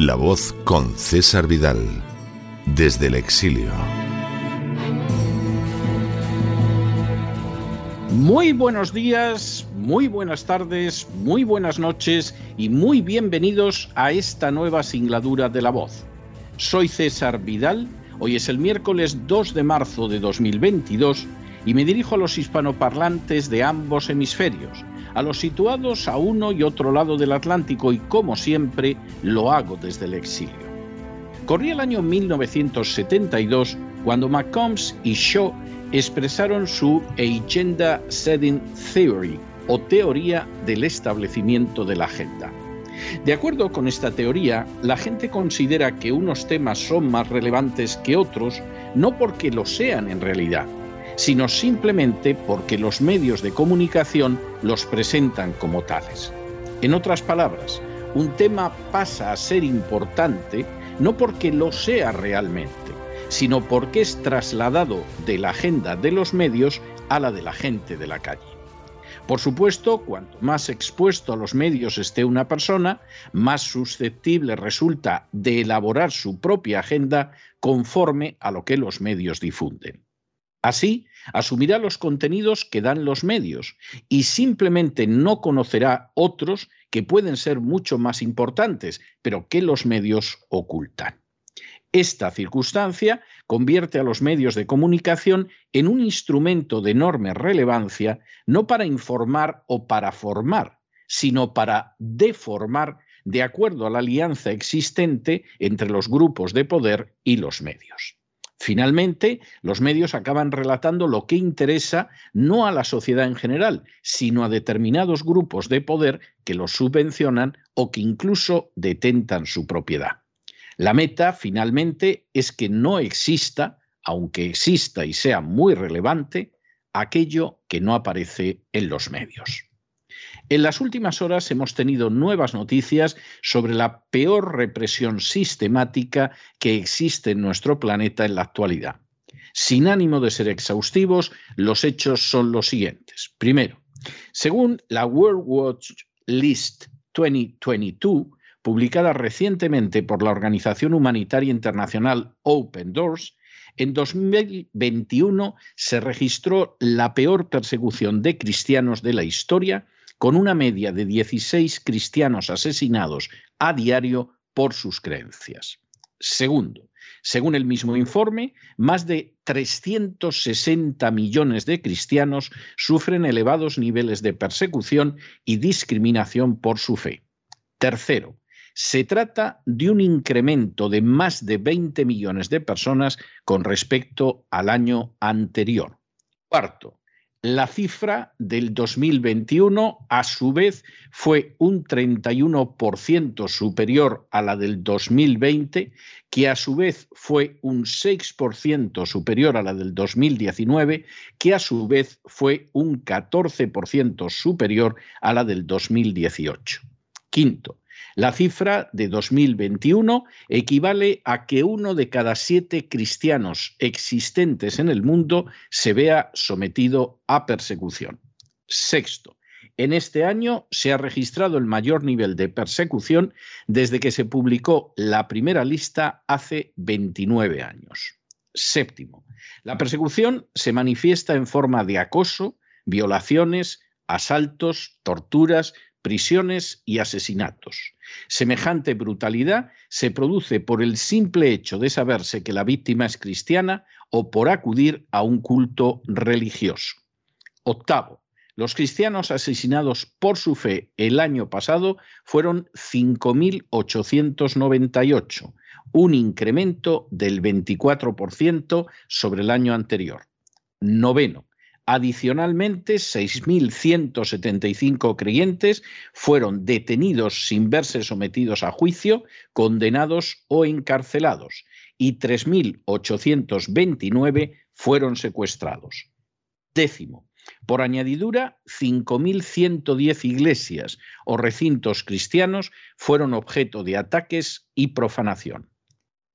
La voz con César Vidal, desde el exilio. Muy buenos días, muy buenas tardes, muy buenas noches y muy bienvenidos a esta nueva singladura de La voz. Soy César Vidal, hoy es el miércoles 2 de marzo de 2022 y me dirijo a los hispanoparlantes de ambos hemisferios a los situados a uno y otro lado del Atlántico y como siempre lo hago desde el exilio. Corría el año 1972 cuando McCombs y Shaw expresaron su Agenda Setting Theory o teoría del establecimiento de la agenda. De acuerdo con esta teoría, la gente considera que unos temas son más relevantes que otros no porque lo sean en realidad, sino simplemente porque los medios de comunicación los presentan como tales. En otras palabras, un tema pasa a ser importante no porque lo sea realmente, sino porque es trasladado de la agenda de los medios a la de la gente de la calle. Por supuesto, cuanto más expuesto a los medios esté una persona, más susceptible resulta de elaborar su propia agenda conforme a lo que los medios difunden. Así, asumirá los contenidos que dan los medios y simplemente no conocerá otros que pueden ser mucho más importantes, pero que los medios ocultan. Esta circunstancia convierte a los medios de comunicación en un instrumento de enorme relevancia, no para informar o para formar, sino para deformar de acuerdo a la alianza existente entre los grupos de poder y los medios. Finalmente, los medios acaban relatando lo que interesa no a la sociedad en general, sino a determinados grupos de poder que los subvencionan o que incluso detentan su propiedad. La meta, finalmente, es que no exista, aunque exista y sea muy relevante, aquello que no aparece en los medios. En las últimas horas hemos tenido nuevas noticias sobre la peor represión sistemática que existe en nuestro planeta en la actualidad. Sin ánimo de ser exhaustivos, los hechos son los siguientes. Primero, según la World Watch List 2022, publicada recientemente por la organización humanitaria internacional Open Doors, en 2021 se registró la peor persecución de cristianos de la historia con una media de 16 cristianos asesinados a diario por sus creencias. Segundo, según el mismo informe, más de 360 millones de cristianos sufren elevados niveles de persecución y discriminación por su fe. Tercero, se trata de un incremento de más de 20 millones de personas con respecto al año anterior. Cuarto, la cifra del 2021, a su vez, fue un 31% superior a la del 2020, que a su vez fue un 6% superior a la del 2019, que a su vez fue un 14% superior a la del 2018. Quinto, la cifra de 2021 equivale a que uno de cada siete cristianos existentes en el mundo se vea sometido a persecución. Sexto, en este año se ha registrado el mayor nivel de persecución desde que se publicó la primera lista hace 29 años. Séptimo, la persecución se manifiesta en forma de acoso, violaciones, asaltos, torturas, prisiones y asesinatos. Semejante brutalidad se produce por el simple hecho de saberse que la víctima es cristiana o por acudir a un culto religioso. Octavo, los cristianos asesinados por su fe el año pasado fueron 5.898, un incremento del 24% sobre el año anterior. Noveno, Adicionalmente, 6.175 creyentes fueron detenidos sin verse sometidos a juicio, condenados o encarcelados, y 3.829 fueron secuestrados. Décimo, por añadidura, 5.110 iglesias o recintos cristianos fueron objeto de ataques y profanación.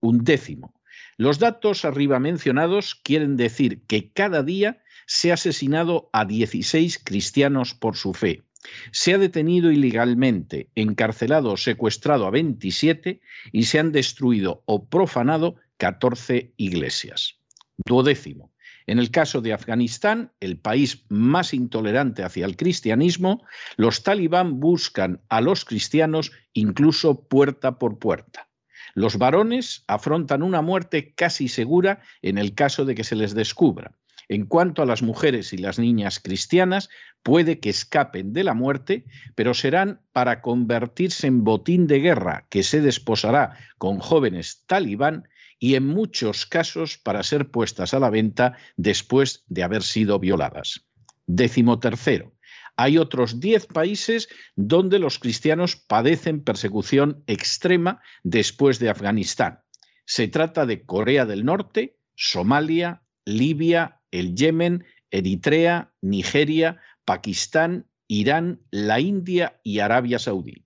Un décimo. Los datos arriba mencionados quieren decir que cada día se ha asesinado a 16 cristianos por su fe. Se ha detenido ilegalmente, encarcelado o secuestrado a 27 y se han destruido o profanado 14 iglesias. Duodécimo. En el caso de Afganistán, el país más intolerante hacia el cristianismo, los talibán buscan a los cristianos incluso puerta por puerta. Los varones afrontan una muerte casi segura en el caso de que se les descubra. En cuanto a las mujeres y las niñas cristianas, puede que escapen de la muerte, pero serán para convertirse en botín de guerra que se desposará con jóvenes talibán y en muchos casos para ser puestas a la venta después de haber sido violadas. Décimo tercero. Hay otros diez países donde los cristianos padecen persecución extrema después de Afganistán. Se trata de Corea del Norte, Somalia, Libia, el Yemen, Eritrea, Nigeria, Pakistán, Irán, la India y Arabia Saudí.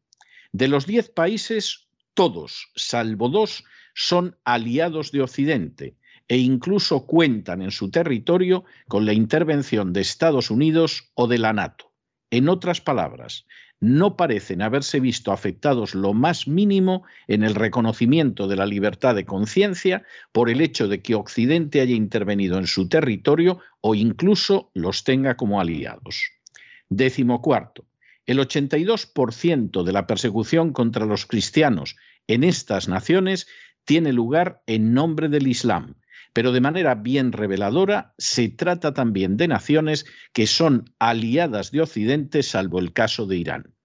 De los diez países, todos, salvo dos, son aliados de Occidente e incluso cuentan en su territorio con la intervención de Estados Unidos o de la NATO. En otras palabras, no parecen haberse visto afectados lo más mínimo en el reconocimiento de la libertad de conciencia por el hecho de que Occidente haya intervenido en su territorio o incluso los tenga como aliados. Décimo cuarto. El 82% de la persecución contra los cristianos en estas naciones tiene lugar en nombre del Islam, pero de manera bien reveladora se trata también de naciones que son aliadas de Occidente, salvo el caso de Irán.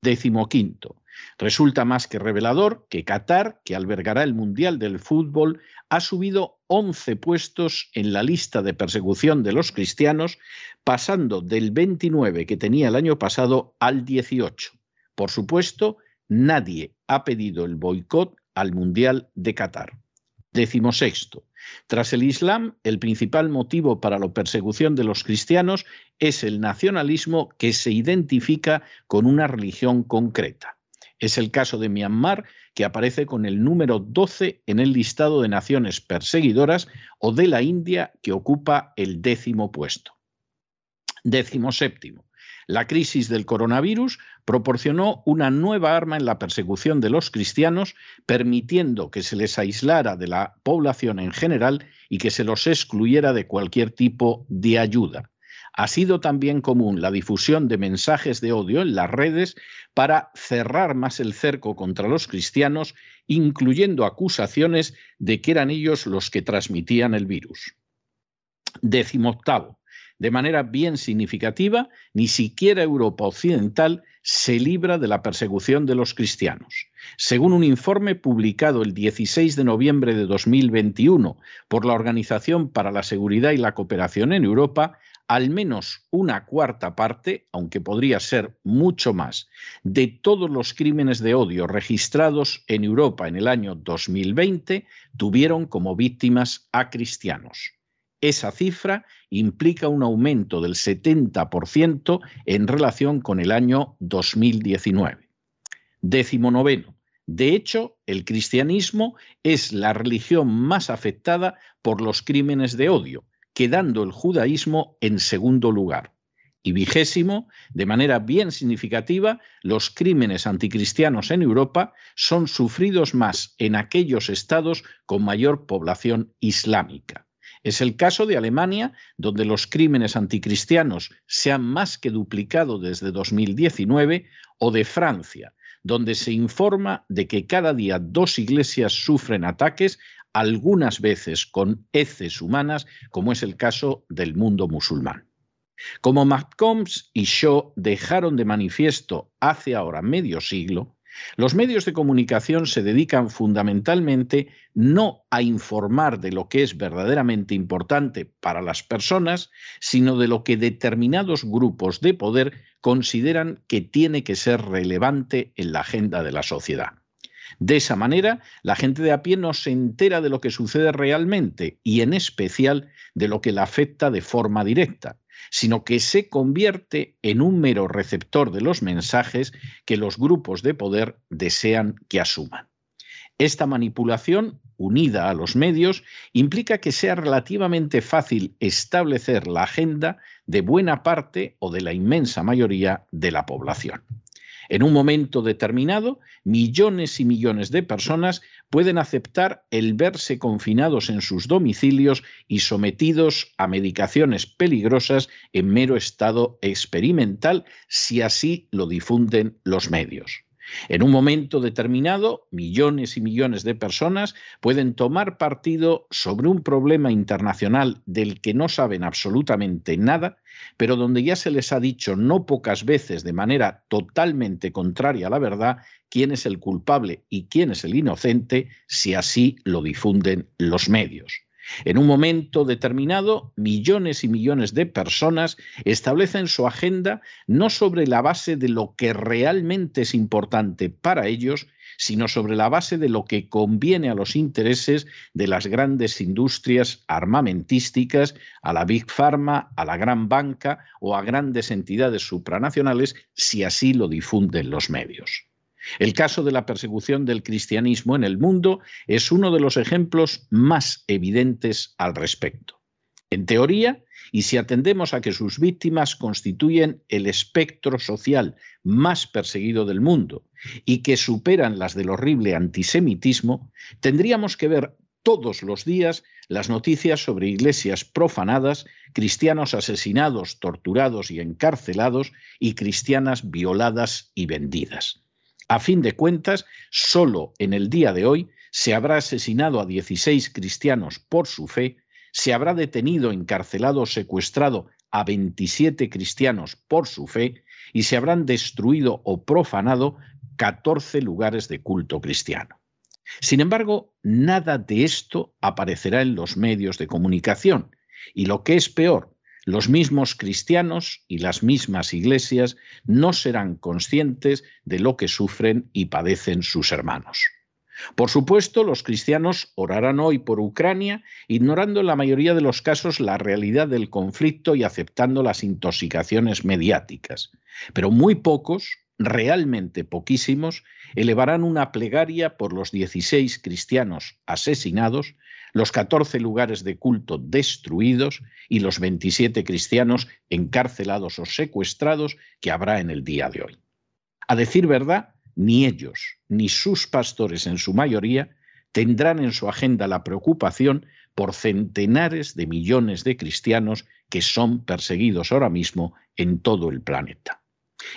Décimo quinto. Resulta más que revelador que Qatar, que albergará el Mundial del Fútbol, ha subido 11 puestos en la lista de persecución de los cristianos, pasando del 29 que tenía el año pasado al 18. Por supuesto, nadie ha pedido el boicot al Mundial de Qatar. Décimo sexto. Tras el Islam, el principal motivo para la persecución de los cristianos es el nacionalismo que se identifica con una religión concreta. Es el caso de Myanmar, que aparece con el número 12 en el listado de naciones perseguidoras, o de la India, que ocupa el décimo puesto. Décimo séptimo. La crisis del coronavirus proporcionó una nueva arma en la persecución de los cristianos, permitiendo que se les aislara de la población en general y que se los excluyera de cualquier tipo de ayuda. Ha sido también común la difusión de mensajes de odio en las redes para cerrar más el cerco contra los cristianos, incluyendo acusaciones de que eran ellos los que transmitían el virus. Décimo octavo de manera bien significativa, ni siquiera Europa Occidental se libra de la persecución de los cristianos. Según un informe publicado el 16 de noviembre de 2021 por la Organización para la Seguridad y la Cooperación en Europa, al menos una cuarta parte, aunque podría ser mucho más, de todos los crímenes de odio registrados en Europa en el año 2020 tuvieron como víctimas a cristianos. Esa cifra implica un aumento del 70% en relación con el año 2019. Décimo noveno. De hecho, el cristianismo es la religión más afectada por los crímenes de odio, quedando el judaísmo en segundo lugar. Y vigésimo, de manera bien significativa, los crímenes anticristianos en Europa son sufridos más en aquellos estados con mayor población islámica. Es el caso de Alemania, donde los crímenes anticristianos se han más que duplicado desde 2019, o de Francia, donde se informa de que cada día dos iglesias sufren ataques, algunas veces con heces humanas, como es el caso del mundo musulmán. Como McCombs y Shaw dejaron de manifiesto hace ahora medio siglo, Los medios de comunicación se dedican fundamentalmente no a informar de lo que es verdaderamente importante para las personas, sino de lo que determinados grupos de poder consideran que tiene que ser relevante en la agenda de la sociedad. De esa manera, la gente de a pie no se entera de lo que sucede realmente y en especial de lo que la afecta de forma directa, sino que se convierte en un mero receptor de los mensajes que los grupos de poder desean que asuman. Esta manipulación, unida a los medios, implica que sea relativamente fácil establecer la agenda de buena parte o de la inmensa mayoría de la población. En un momento determinado, millones y millones de personas pueden aceptar el verse confinados en sus domicilios y sometidos a medicaciones peligrosas en mero estado experimental si así lo difunden los medios. En un momento determinado, millones y millones de personas pueden tomar partido sobre un problema internacional del que no saben absolutamente nada, pero donde ya se les ha dicho no pocas veces de manera totalmente contraria a la verdad quién es el culpable y quién es el inocente si así lo difunden los medios. En un momento determinado, millones y millones de personas establecen su agenda no sobre la base de lo que realmente es importante para ellos, sino sobre la base de lo que conviene a los intereses de las grandes industrias armamentísticas, a la Big Pharma, a la gran banca o a grandes entidades supranacionales, si así lo difunden los medios. El caso de la persecución del cristianismo en el mundo es uno de los ejemplos más evidentes al respecto. En teoría, y si atendemos a que sus víctimas constituyen el espectro social más perseguido del mundo y que superan las del horrible antisemitismo, tendríamos que ver todos los días las noticias sobre iglesias profanadas, cristianos asesinados, torturados y encarcelados y cristianas violadas y vendidas. A fin de cuentas, solo en el día de hoy se habrá asesinado a 16 cristianos por su fe, se habrá detenido, encarcelado o secuestrado a 27 cristianos por su fe y se habrán destruido o profanado 14 lugares de culto cristiano. Sin embargo, nada de esto aparecerá en los medios de comunicación y lo que es peor, los mismos cristianos y las mismas iglesias no serán conscientes de lo que sufren y padecen sus hermanos. Por supuesto, los cristianos orarán hoy por Ucrania, ignorando en la mayoría de los casos la realidad del conflicto y aceptando las intoxicaciones mediáticas. Pero muy pocos, realmente poquísimos, elevarán una plegaria por los 16 cristianos asesinados los 14 lugares de culto destruidos y los 27 cristianos encarcelados o secuestrados que habrá en el día de hoy. A decir verdad, ni ellos ni sus pastores en su mayoría tendrán en su agenda la preocupación por centenares de millones de cristianos que son perseguidos ahora mismo en todo el planeta.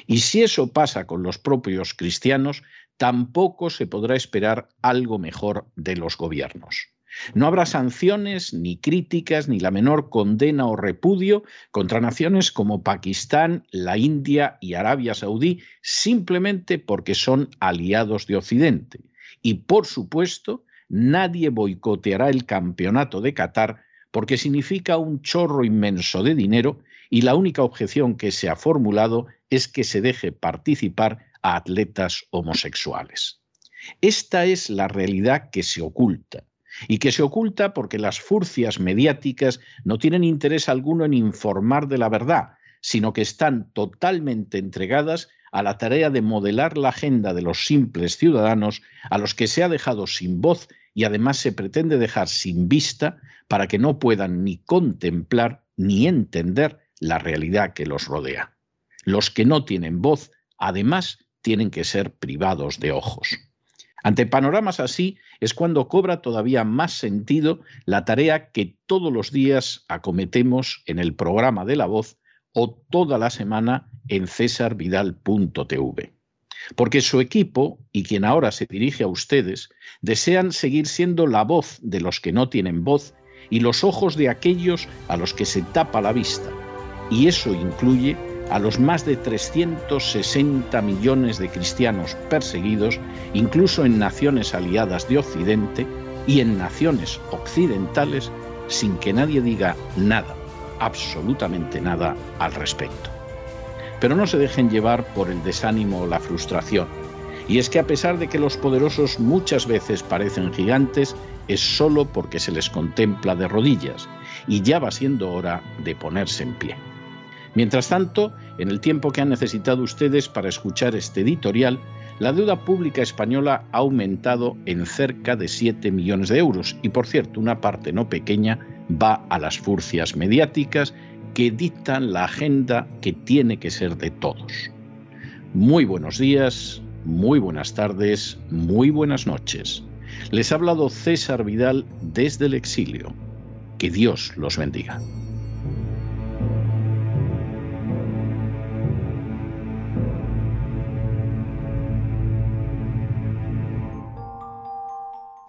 Y si eso pasa con los propios cristianos, tampoco se podrá esperar algo mejor de los gobiernos. No habrá sanciones, ni críticas, ni la menor condena o repudio contra naciones como Pakistán, la India y Arabia Saudí, simplemente porque son aliados de Occidente. Y, por supuesto, nadie boicoteará el campeonato de Qatar porque significa un chorro inmenso de dinero y la única objeción que se ha formulado es que se deje participar a atletas homosexuales. Esta es la realidad que se oculta y que se oculta porque las furcias mediáticas no tienen interés alguno en informar de la verdad, sino que están totalmente entregadas a la tarea de modelar la agenda de los simples ciudadanos a los que se ha dejado sin voz y además se pretende dejar sin vista para que no puedan ni contemplar ni entender la realidad que los rodea. Los que no tienen voz, además, tienen que ser privados de ojos. Ante panoramas así es cuando cobra todavía más sentido la tarea que todos los días acometemos en el programa de la voz o toda la semana en cesarvidal.tv. Porque su equipo y quien ahora se dirige a ustedes desean seguir siendo la voz de los que no tienen voz y los ojos de aquellos a los que se tapa la vista. Y eso incluye a los más de 360 millones de cristianos perseguidos, incluso en naciones aliadas de Occidente y en naciones occidentales, sin que nadie diga nada, absolutamente nada al respecto. Pero no se dejen llevar por el desánimo o la frustración. Y es que a pesar de que los poderosos muchas veces parecen gigantes, es solo porque se les contempla de rodillas, y ya va siendo hora de ponerse en pie. Mientras tanto, en el tiempo que han necesitado ustedes para escuchar este editorial, la deuda pública española ha aumentado en cerca de 7 millones de euros y, por cierto, una parte no pequeña va a las furcias mediáticas que dictan la agenda que tiene que ser de todos. Muy buenos días, muy buenas tardes, muy buenas noches. Les ha hablado César Vidal desde el exilio. Que Dios los bendiga.